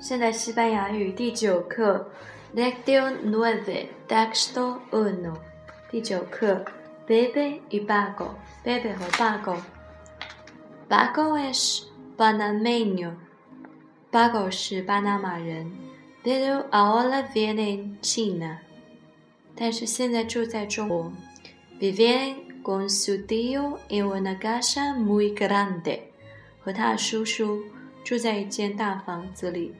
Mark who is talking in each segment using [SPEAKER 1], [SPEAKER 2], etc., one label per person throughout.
[SPEAKER 1] 现在西班牙语第九课，Lectio nueve, texto uno。第九课，Bebe y Bago，Bebe 和 Bago。Bago es panameño，Bago 是巴拿马人。Pero ahora vive en China，但是现在住在中国。Vive con su tío en una casa muy grande，和他的叔叔住在一间大房子里。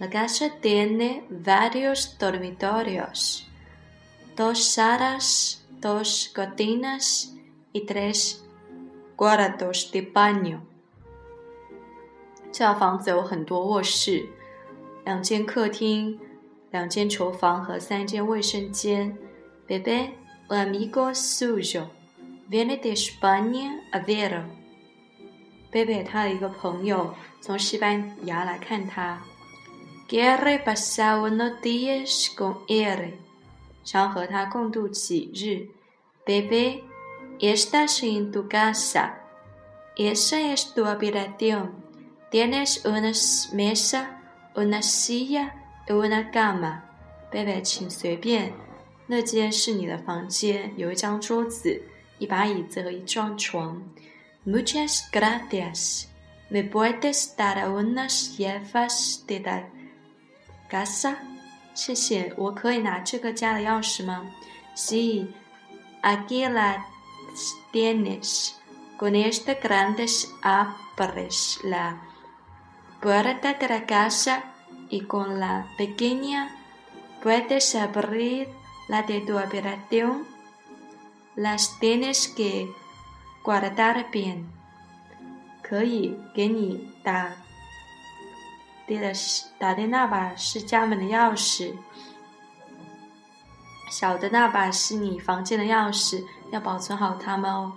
[SPEAKER 1] La casa tiene varios dormitorios, dos salas, dos cocinas y tres cuartos de baño。这套房子有很多卧室，两间客厅，两间厨房和三间卫生间。Bebe, un amigo suyo, viene de España a verlo。贝贝他的一个朋友从西班牙来看他。Quiere pasar unos días con él，想和他共度几日。Bebé, estás en tu casa. Esa es tu habitación. Tienes una mesa, una silla y una cama. Bebé，请随便。那间是你的房间，有一张桌子、一把椅子和一张床。Muchas gracias. ¿Me puedes dar unas llaves de la casa？谢谢，我可以拿这个家的钥匙吗？Sí, aquí las tienes. Con esta grandes abres la puerta de la casa y con la pequeña puedes abrir la de tu habitación. Las tienes que guardar bien. 可以给你打。 爹的打的那把是家门的钥匙，小的那把是你房间的钥匙，要保存好它们哦。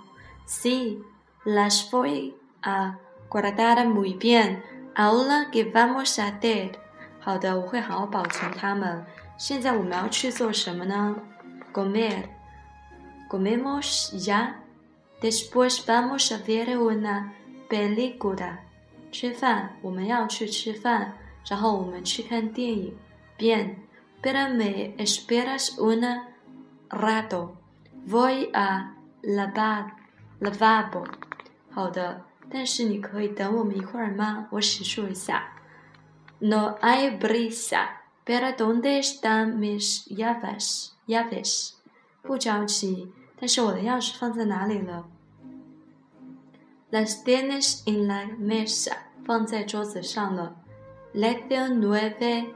[SPEAKER 1] Sí, las voy a guardar muy bien. Ahora que vamos a hacer？好的，我会好好保存它们。现在我们要去做什么呢？Comer. Comemos ya. Después vamos a ver una película. 吃饭，我们要去吃饭，然后我们去看电影。Bien, pero me esperas una rato. Voy a lavar, lavabo. 好的，但是你可以等我们一会儿吗？我洗漱一下。No hay prisa. Pero dónde están mis llaves? Llaves. 不着急，但是我的钥匙放在哪里了 ？Las tienes en la mesa，放在桌子上了。Lección nueve,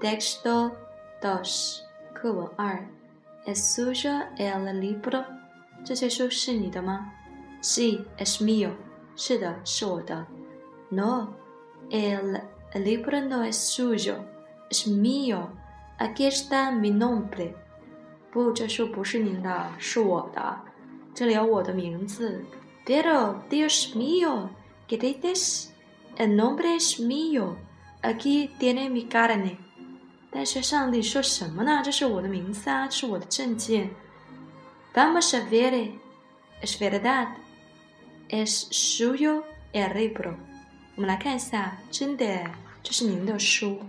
[SPEAKER 1] texto dos，课文二。¿Es suyo el libro？这些书是你的吗？Sí, es mío。是的，是我的。No, el libro no es suyo, es mío. Aquí está mi nombre。不，这书不是您的，是我的。这里有我的名字。 Pero Dios mío, ¿qué dices? El nombre es mío. Aquí tiene mi carne. 但是上帝说什么呢？这是我的名字啊，这是我的证件。Vamos a ver. Es verdad. Es suyo el libro. 我们来看一下，真的，这是您的书。